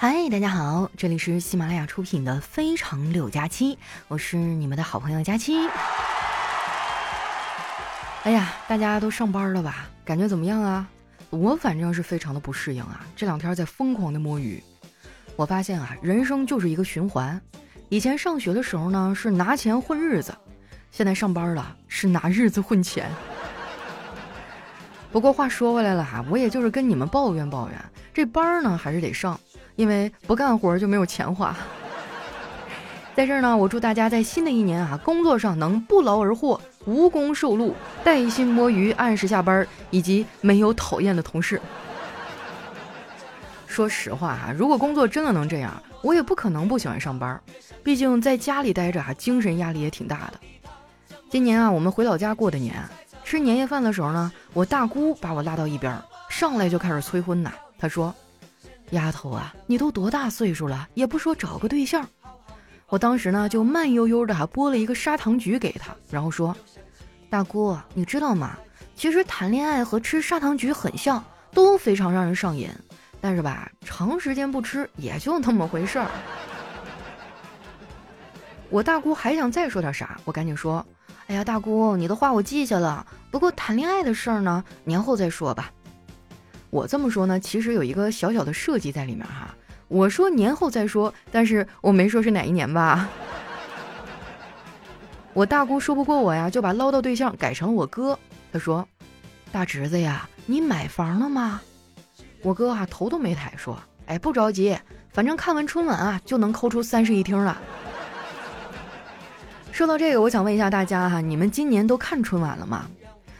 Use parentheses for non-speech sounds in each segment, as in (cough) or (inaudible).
嗨，大家好，这里是喜马拉雅出品的《非常六加七》，我是你们的好朋友佳期。哎呀，大家都上班了吧？感觉怎么样啊？我反正是非常的不适应啊！这两天在疯狂的摸鱼，我发现啊，人生就是一个循环。以前上学的时候呢，是拿钱混日子；现在上班了，是拿日子混钱。不过话说回来了哈，我也就是跟你们抱怨抱怨，这班儿呢还是得上。因为不干活就没有钱花，在这儿呢，我祝大家在新的一年啊，工作上能不劳而获，无功受禄，带薪摸鱼，按时下班，以及没有讨厌的同事。说实话啊，如果工作真的能这样，我也不可能不喜欢上班，毕竟在家里待着啊，精神压力也挺大的。今年啊，我们回老家过的年，吃年夜饭的时候呢，我大姑把我拉到一边，上来就开始催婚呐，她说。丫头啊，你都多大岁数了，也不说找个对象。我当时呢就慢悠悠的还剥了一个砂糖橘给她，然后说：“大姑，你知道吗？其实谈恋爱和吃砂糖橘很像，都非常让人上瘾。但是吧，长时间不吃也就那么回事儿。”我大姑还想再说点啥，我赶紧说：“哎呀，大姑，你的话我记下了。不过谈恋爱的事儿呢，年后再说吧。”我这么说呢，其实有一个小小的设计在里面哈。我说年后再说，但是我没说是哪一年吧。我大姑说不过我呀，就把唠叨对象改成了我哥。他说：“大侄子呀，你买房了吗？”我哥啊头都没抬说：“哎，不着急，反正看完春晚啊就能抠出三室一厅了。”说到这个，我想问一下大家哈，你们今年都看春晚了吗？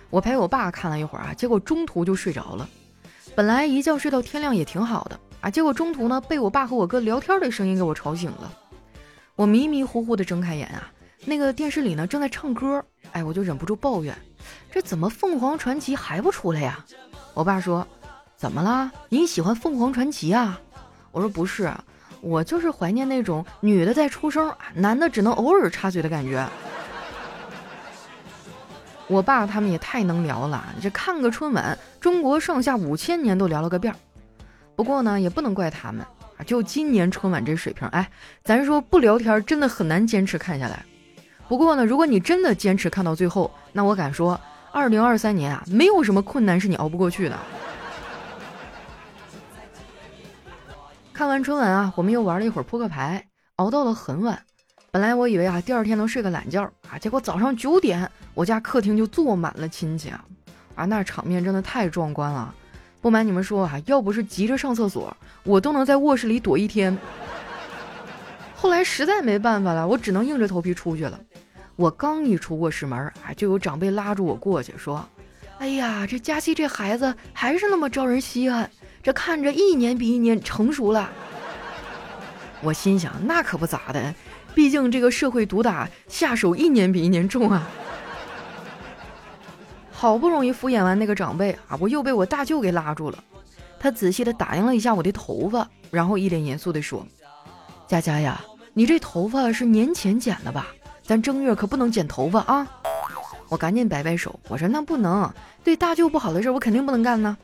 我陪我爸看了一会儿啊，结果中途就睡着了。本来一觉睡到天亮也挺好的啊，结果中途呢被我爸和我哥聊天的声音给我吵醒了。我迷迷糊糊的睁开眼啊，那个电视里呢正在唱歌，哎，我就忍不住抱怨：这怎么凤凰传奇还不出来呀？我爸说：怎么了？你喜欢凤凰传奇啊？我说不是，我就是怀念那种女的在出声，男的只能偶尔插嘴的感觉。我爸他们也太能聊了，这看个春晚，中国上下五千年都聊了个遍儿。不过呢，也不能怪他们啊，就今年春晚这水平，哎，咱说不聊天真的很难坚持看下来。不过呢，如果你真的坚持看到最后，那我敢说，二零二三年啊，没有什么困难是你熬不过去的。看完春晚啊，我们又玩了一会儿扑克牌，熬到了很晚。本来我以为啊，第二天能睡个懒觉啊，结果早上九点，我家客厅就坐满了亲戚啊，啊，那场面真的太壮观了。不瞒你们说啊，要不是急着上厕所，我都能在卧室里躲一天。后来实在没办法了，我只能硬着头皮出去了。我刚一出卧室门啊，就有长辈拉住我过去说：“哎呀，这佳期这孩子还是那么招人稀罕，这看着一年比一年成熟了。”我心想，那可不咋的。毕竟这个社会毒打下手一年比一年重啊！好不容易敷衍完那个长辈啊，我又被我大舅给拉住了。他仔细的打量了一下我的头发，然后一脸严肃的说：“佳佳呀，你这头发是年前剪的吧？咱正月可不能剪头发啊！”我赶紧摆摆手，我说：“那不能，对大舅不好的事我肯定不能干呢。”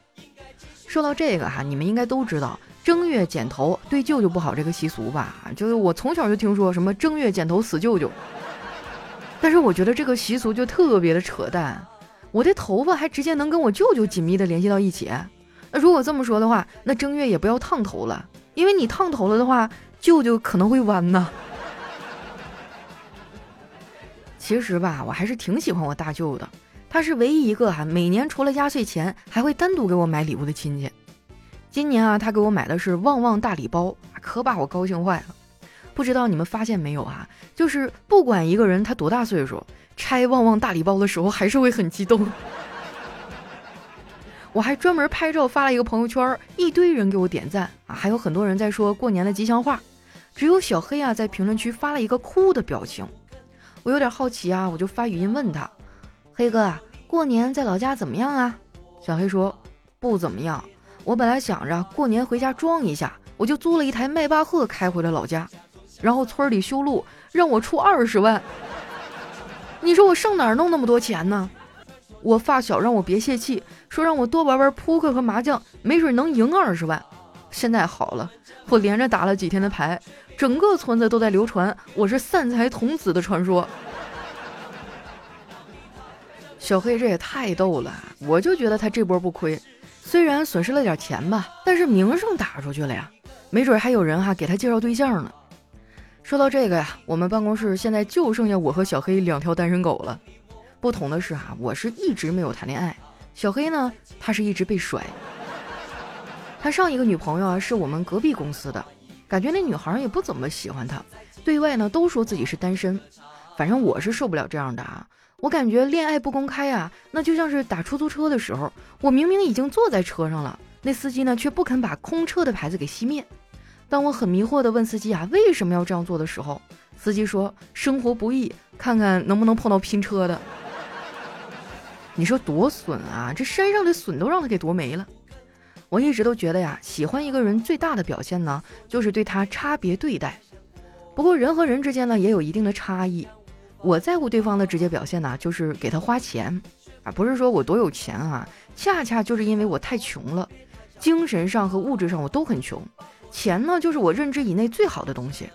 说到这个哈，你们应该都知道。正月剪头对舅舅不好这个习俗吧，就是我从小就听说什么正月剪头死舅舅，但是我觉得这个习俗就特别的扯淡，我的头发还直接能跟我舅舅紧密的联系到一起，那如果这么说的话，那正月也不要烫头了，因为你烫头了的话，舅舅可能会弯呢。其实吧，我还是挺喜欢我大舅的，他是唯一一个哈每年除了压岁钱还会单独给我买礼物的亲戚。今年啊，他给我买的是旺旺大礼包，可把我高兴坏了。不知道你们发现没有啊？就是不管一个人他多大岁数，拆旺旺大礼包的时候还是会很激动。(laughs) 我还专门拍照发了一个朋友圈，一堆人给我点赞啊，还有很多人在说过年的吉祥话。只有小黑啊在评论区发了一个哭的表情。我有点好奇啊，我就发语音问他：“黑哥啊，过年在老家怎么样啊？”小黑说：“不怎么样。”我本来想着过年回家装一下，我就租了一台迈巴赫开回了老家，然后村里修路让我出二十万。你说我上哪儿弄那么多钱呢？我发小让我别泄气，说让我多玩玩扑克和麻将，没准能赢二十万。现在好了，我连着打了几天的牌，整个村子都在流传我是散财童子的传说。小黑这也太逗了，我就觉得他这波不亏，虽然损失了点钱吧，但是名声打出去了呀，没准还有人哈给他介绍对象呢。说到这个呀，我们办公室现在就剩下我和小黑两条单身狗了。不同的是哈，我是一直没有谈恋爱，小黑呢，他是一直被甩。他上一个女朋友啊，是我们隔壁公司的，感觉那女孩也不怎么喜欢他，对外呢都说自己是单身。反正我是受不了这样的啊，我感觉恋爱不公开啊，那就像是打出租车的时候，我明明已经坐在车上了，那司机呢却不肯把空车的牌子给熄灭。当我很迷惑地问司机啊为什么要这样做的时候，司机说生活不易，看看能不能碰到拼车的。(laughs) 你说多损啊，这山上的笋都让他给夺没了。我一直都觉得呀，喜欢一个人最大的表现呢，就是对他差别对待。不过人和人之间呢，也有一定的差异。我在乎对方的直接表现呢，就是给他花钱，啊，不是说我多有钱啊，恰恰就是因为我太穷了，精神上和物质上我都很穷。钱呢，就是我认知以内最好的东西。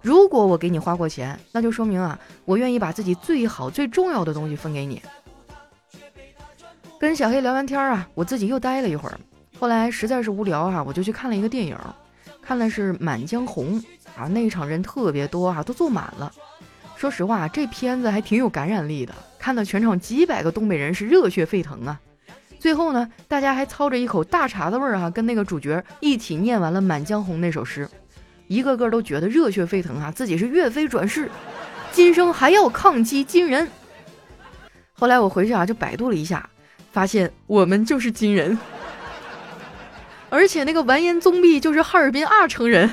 如果我给你花过钱，那就说明啊，我愿意把自己最好最重要的东西分给你。跟小黑聊完天啊，我自己又待了一会儿。后来实在是无聊啊，我就去看了一个电影，看的是《满江红》啊，那一场人特别多啊，都坐满了。说实话，这片子还挺有感染力的，看到全场几百个东北人是热血沸腾啊。最后呢，大家还操着一口大碴子味儿啊，跟那个主角一起念完了《满江红》那首诗，一个个都觉得热血沸腾啊，自己是岳飞转世，今生还要抗击金人。后来我回去啊，就百度了一下，发现我们就是金人。而且那个完颜宗弼就是哈尔滨二城人，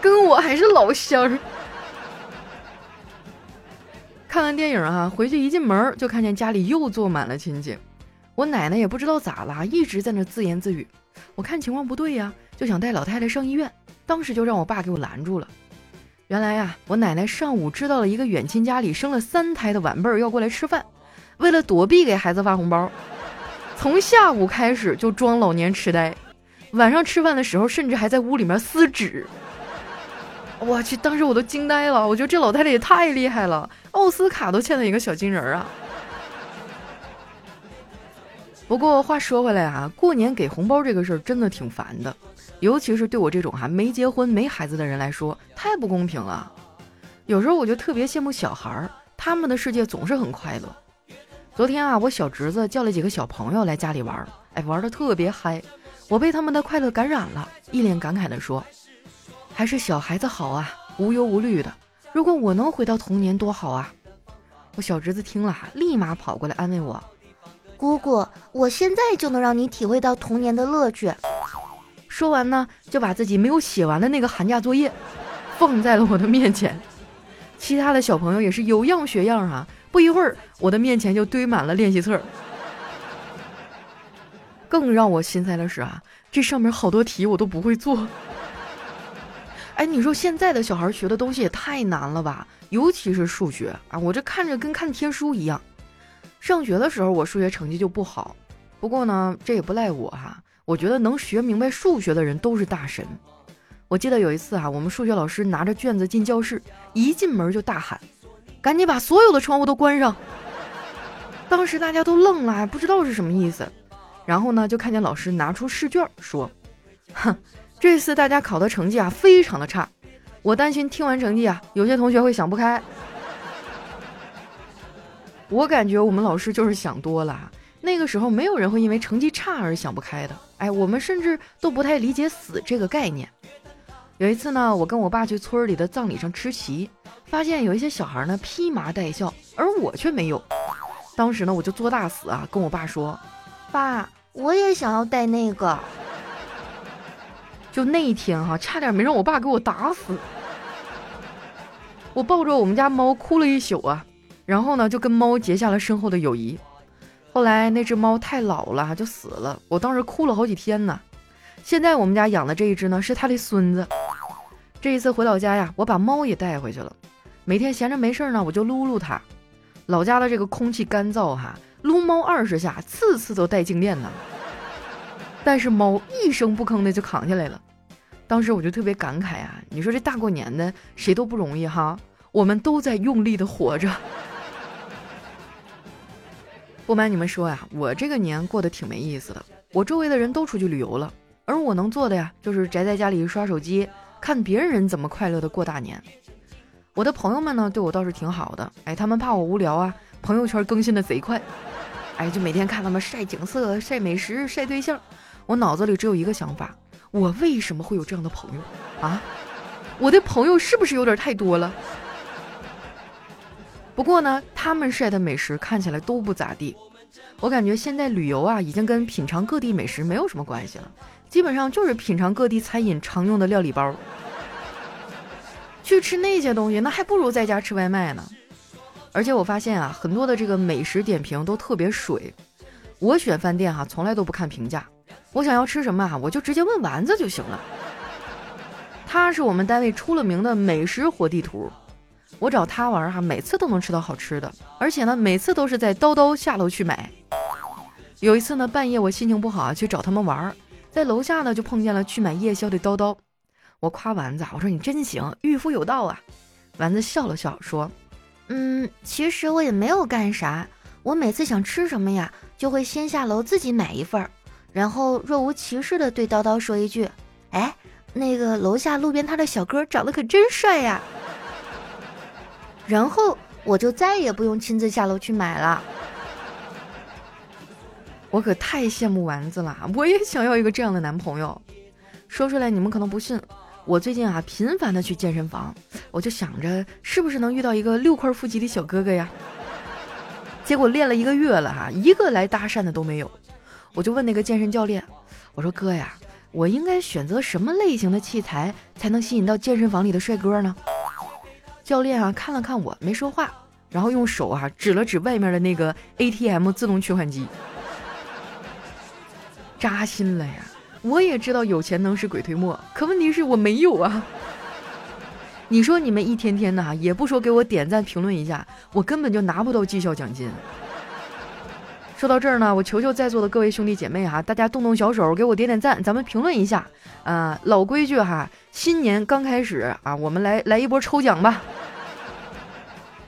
跟我还是老乡。看完电影啊，回去一进门就看见家里又坐满了亲戚。我奶奶也不知道咋了，一直在那自言自语。我看情况不对呀，就想带老太太上医院，当时就让我爸给我拦住了。原来呀，我奶奶上午知道了一个远亲家里生了三胎的晚辈儿要过来吃饭，为了躲避给孩子发红包，从下午开始就装老年痴呆。晚上吃饭的时候，甚至还在屋里面撕纸。我去，当时我都惊呆了。我觉得这老太太也太厉害了，奥斯卡都欠了一个小金人儿啊。不过话说回来啊，过年给红包这个事儿真的挺烦的，尤其是对我这种哈没结婚没孩子的人来说，太不公平了。有时候我就特别羡慕小孩儿，他们的世界总是很快乐。昨天啊，我小侄子叫了几个小朋友来家里玩，哎，玩的特别嗨。我被他们的快乐感染了，一脸感慨地说：“还是小孩子好啊，无忧无虑的。如果我能回到童年，多好啊！”我小侄子听了，立马跑过来安慰我：“姑姑，我现在就能让你体会到童年的乐趣。”说完呢，就把自己没有写完的那个寒假作业 (laughs) 放在了我的面前。其他的小朋友也是有样学样啊，不一会儿，我的面前就堆满了练习册。更让我心塞的是啊，这上面好多题我都不会做。哎，你说现在的小孩学的东西也太难了吧？尤其是数学啊，我这看着跟看天书一样。上学的时候我数学成绩就不好，不过呢，这也不赖我哈。我觉得能学明白数学的人都是大神。我记得有一次啊，我们数学老师拿着卷子进教室，一进门就大喊：“赶紧把所有的窗户都关上！”当时大家都愣了，不知道是什么意思。然后呢，就看见老师拿出试卷说：“哼，(laughs) 这次大家考的成绩啊，非常的差。我担心听完成绩啊，有些同学会想不开。我感觉我们老师就是想多了。那个时候没有人会因为成绩差而想不开的。哎，我们甚至都不太理解死这个概念。有一次呢，我跟我爸去村里的葬礼上吃席，发现有一些小孩呢披麻戴孝，而我却没有。当时呢，我就作大死啊，跟我爸说。”爸，我也想要带那个。就那一天哈，差点没让我爸给我打死。我抱着我们家猫哭了一宿啊，然后呢，就跟猫结下了深厚的友谊。后来那只猫太老了，就死了。我当时哭了好几天呢。现在我们家养的这一只呢，是他的孙子。这一次回老家呀，我把猫也带回去了。每天闲着没事呢，我就撸撸它。老家的这个空气干燥哈。撸猫二十下，次次都带静电呢。但是猫一声不吭的就扛下来了。当时我就特别感慨啊，你说这大过年的谁都不容易哈，我们都在用力的活着。(laughs) 不瞒你们说呀，我这个年过得挺没意思的。我周围的人都出去旅游了，而我能做的呀，就是宅在家里刷手机，看别人怎么快乐的过大年。我的朋友们呢，对我倒是挺好的，哎，他们怕我无聊啊，朋友圈更新的贼快，哎，就每天看他们晒景色、晒美食、晒对象。我脑子里只有一个想法：我为什么会有这样的朋友啊？我的朋友是不是有点太多了？不过呢，他们晒的美食看起来都不咋地。我感觉现在旅游啊，已经跟品尝各地美食没有什么关系了，基本上就是品尝各地餐饮常用的料理包。去吃那些东西，那还不如在家吃外卖呢。而且我发现啊，很多的这个美食点评都特别水。我选饭店哈，从来都不看评价，我想要吃什么啊，我就直接问丸子就行了。他是我们单位出了名的美食活地图。我找他玩哈，每次都能吃到好吃的，而且呢，每次都是在叨叨下楼去买。有一次呢，半夜我心情不好啊去找他们玩，在楼下呢就碰见了去买夜宵的叨叨。我夸丸子，我说你真行，御夫有道啊。丸子笑了笑说：“嗯，其实我也没有干啥，我每次想吃什么呀，就会先下楼自己买一份儿，然后若无其事的对叨叨说一句：‘哎，那个楼下路边摊的小哥长得可真帅呀。’”然后我就再也不用亲自下楼去买了。我可太羡慕丸子了，我也想要一个这样的男朋友。说出来你们可能不信，我最近啊频繁的去健身房，我就想着是不是能遇到一个六块腹肌的小哥哥呀。结果练了一个月了哈，一个来搭讪的都没有。我就问那个健身教练，我说哥呀，我应该选择什么类型的器材才能吸引到健身房里的帅哥呢？教练啊，看了看我，没说话，然后用手啊指了指外面的那个 ATM 自动取款机，扎心了呀！我也知道有钱能使鬼推磨，可问题是我没有啊。(laughs) 你说你们一天天的哈，也不说给我点赞评论一下，我根本就拿不到绩效奖金。说到这儿呢，我求求在座的各位兄弟姐妹哈，大家动动小手给我点点赞，咱们评论一下。啊，老规矩哈，新年刚开始啊，我们来来一波抽奖吧。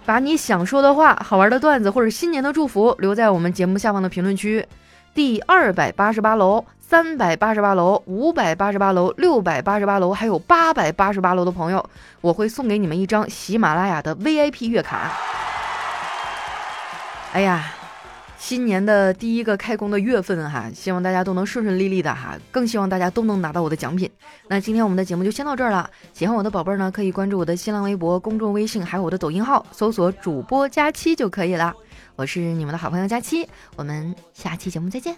把你想说的话、好玩的段子或者新年的祝福留在我们节目下方的评论区。第二百八十八楼、三百八十八楼、五百八十八楼、六百八十八楼，还有八百八十八楼的朋友，我会送给你们一张喜马拉雅的 VIP 月卡。哎呀！新年的第一个开工的月份哈，希望大家都能顺顺利利的哈，更希望大家都能拿到我的奖品。那今天我们的节目就先到这儿了，喜欢我的宝贝儿呢，可以关注我的新浪微博、公众微信，还有我的抖音号，搜索主播佳期就可以了。我是你们的好朋友佳期，我们下期节目再见。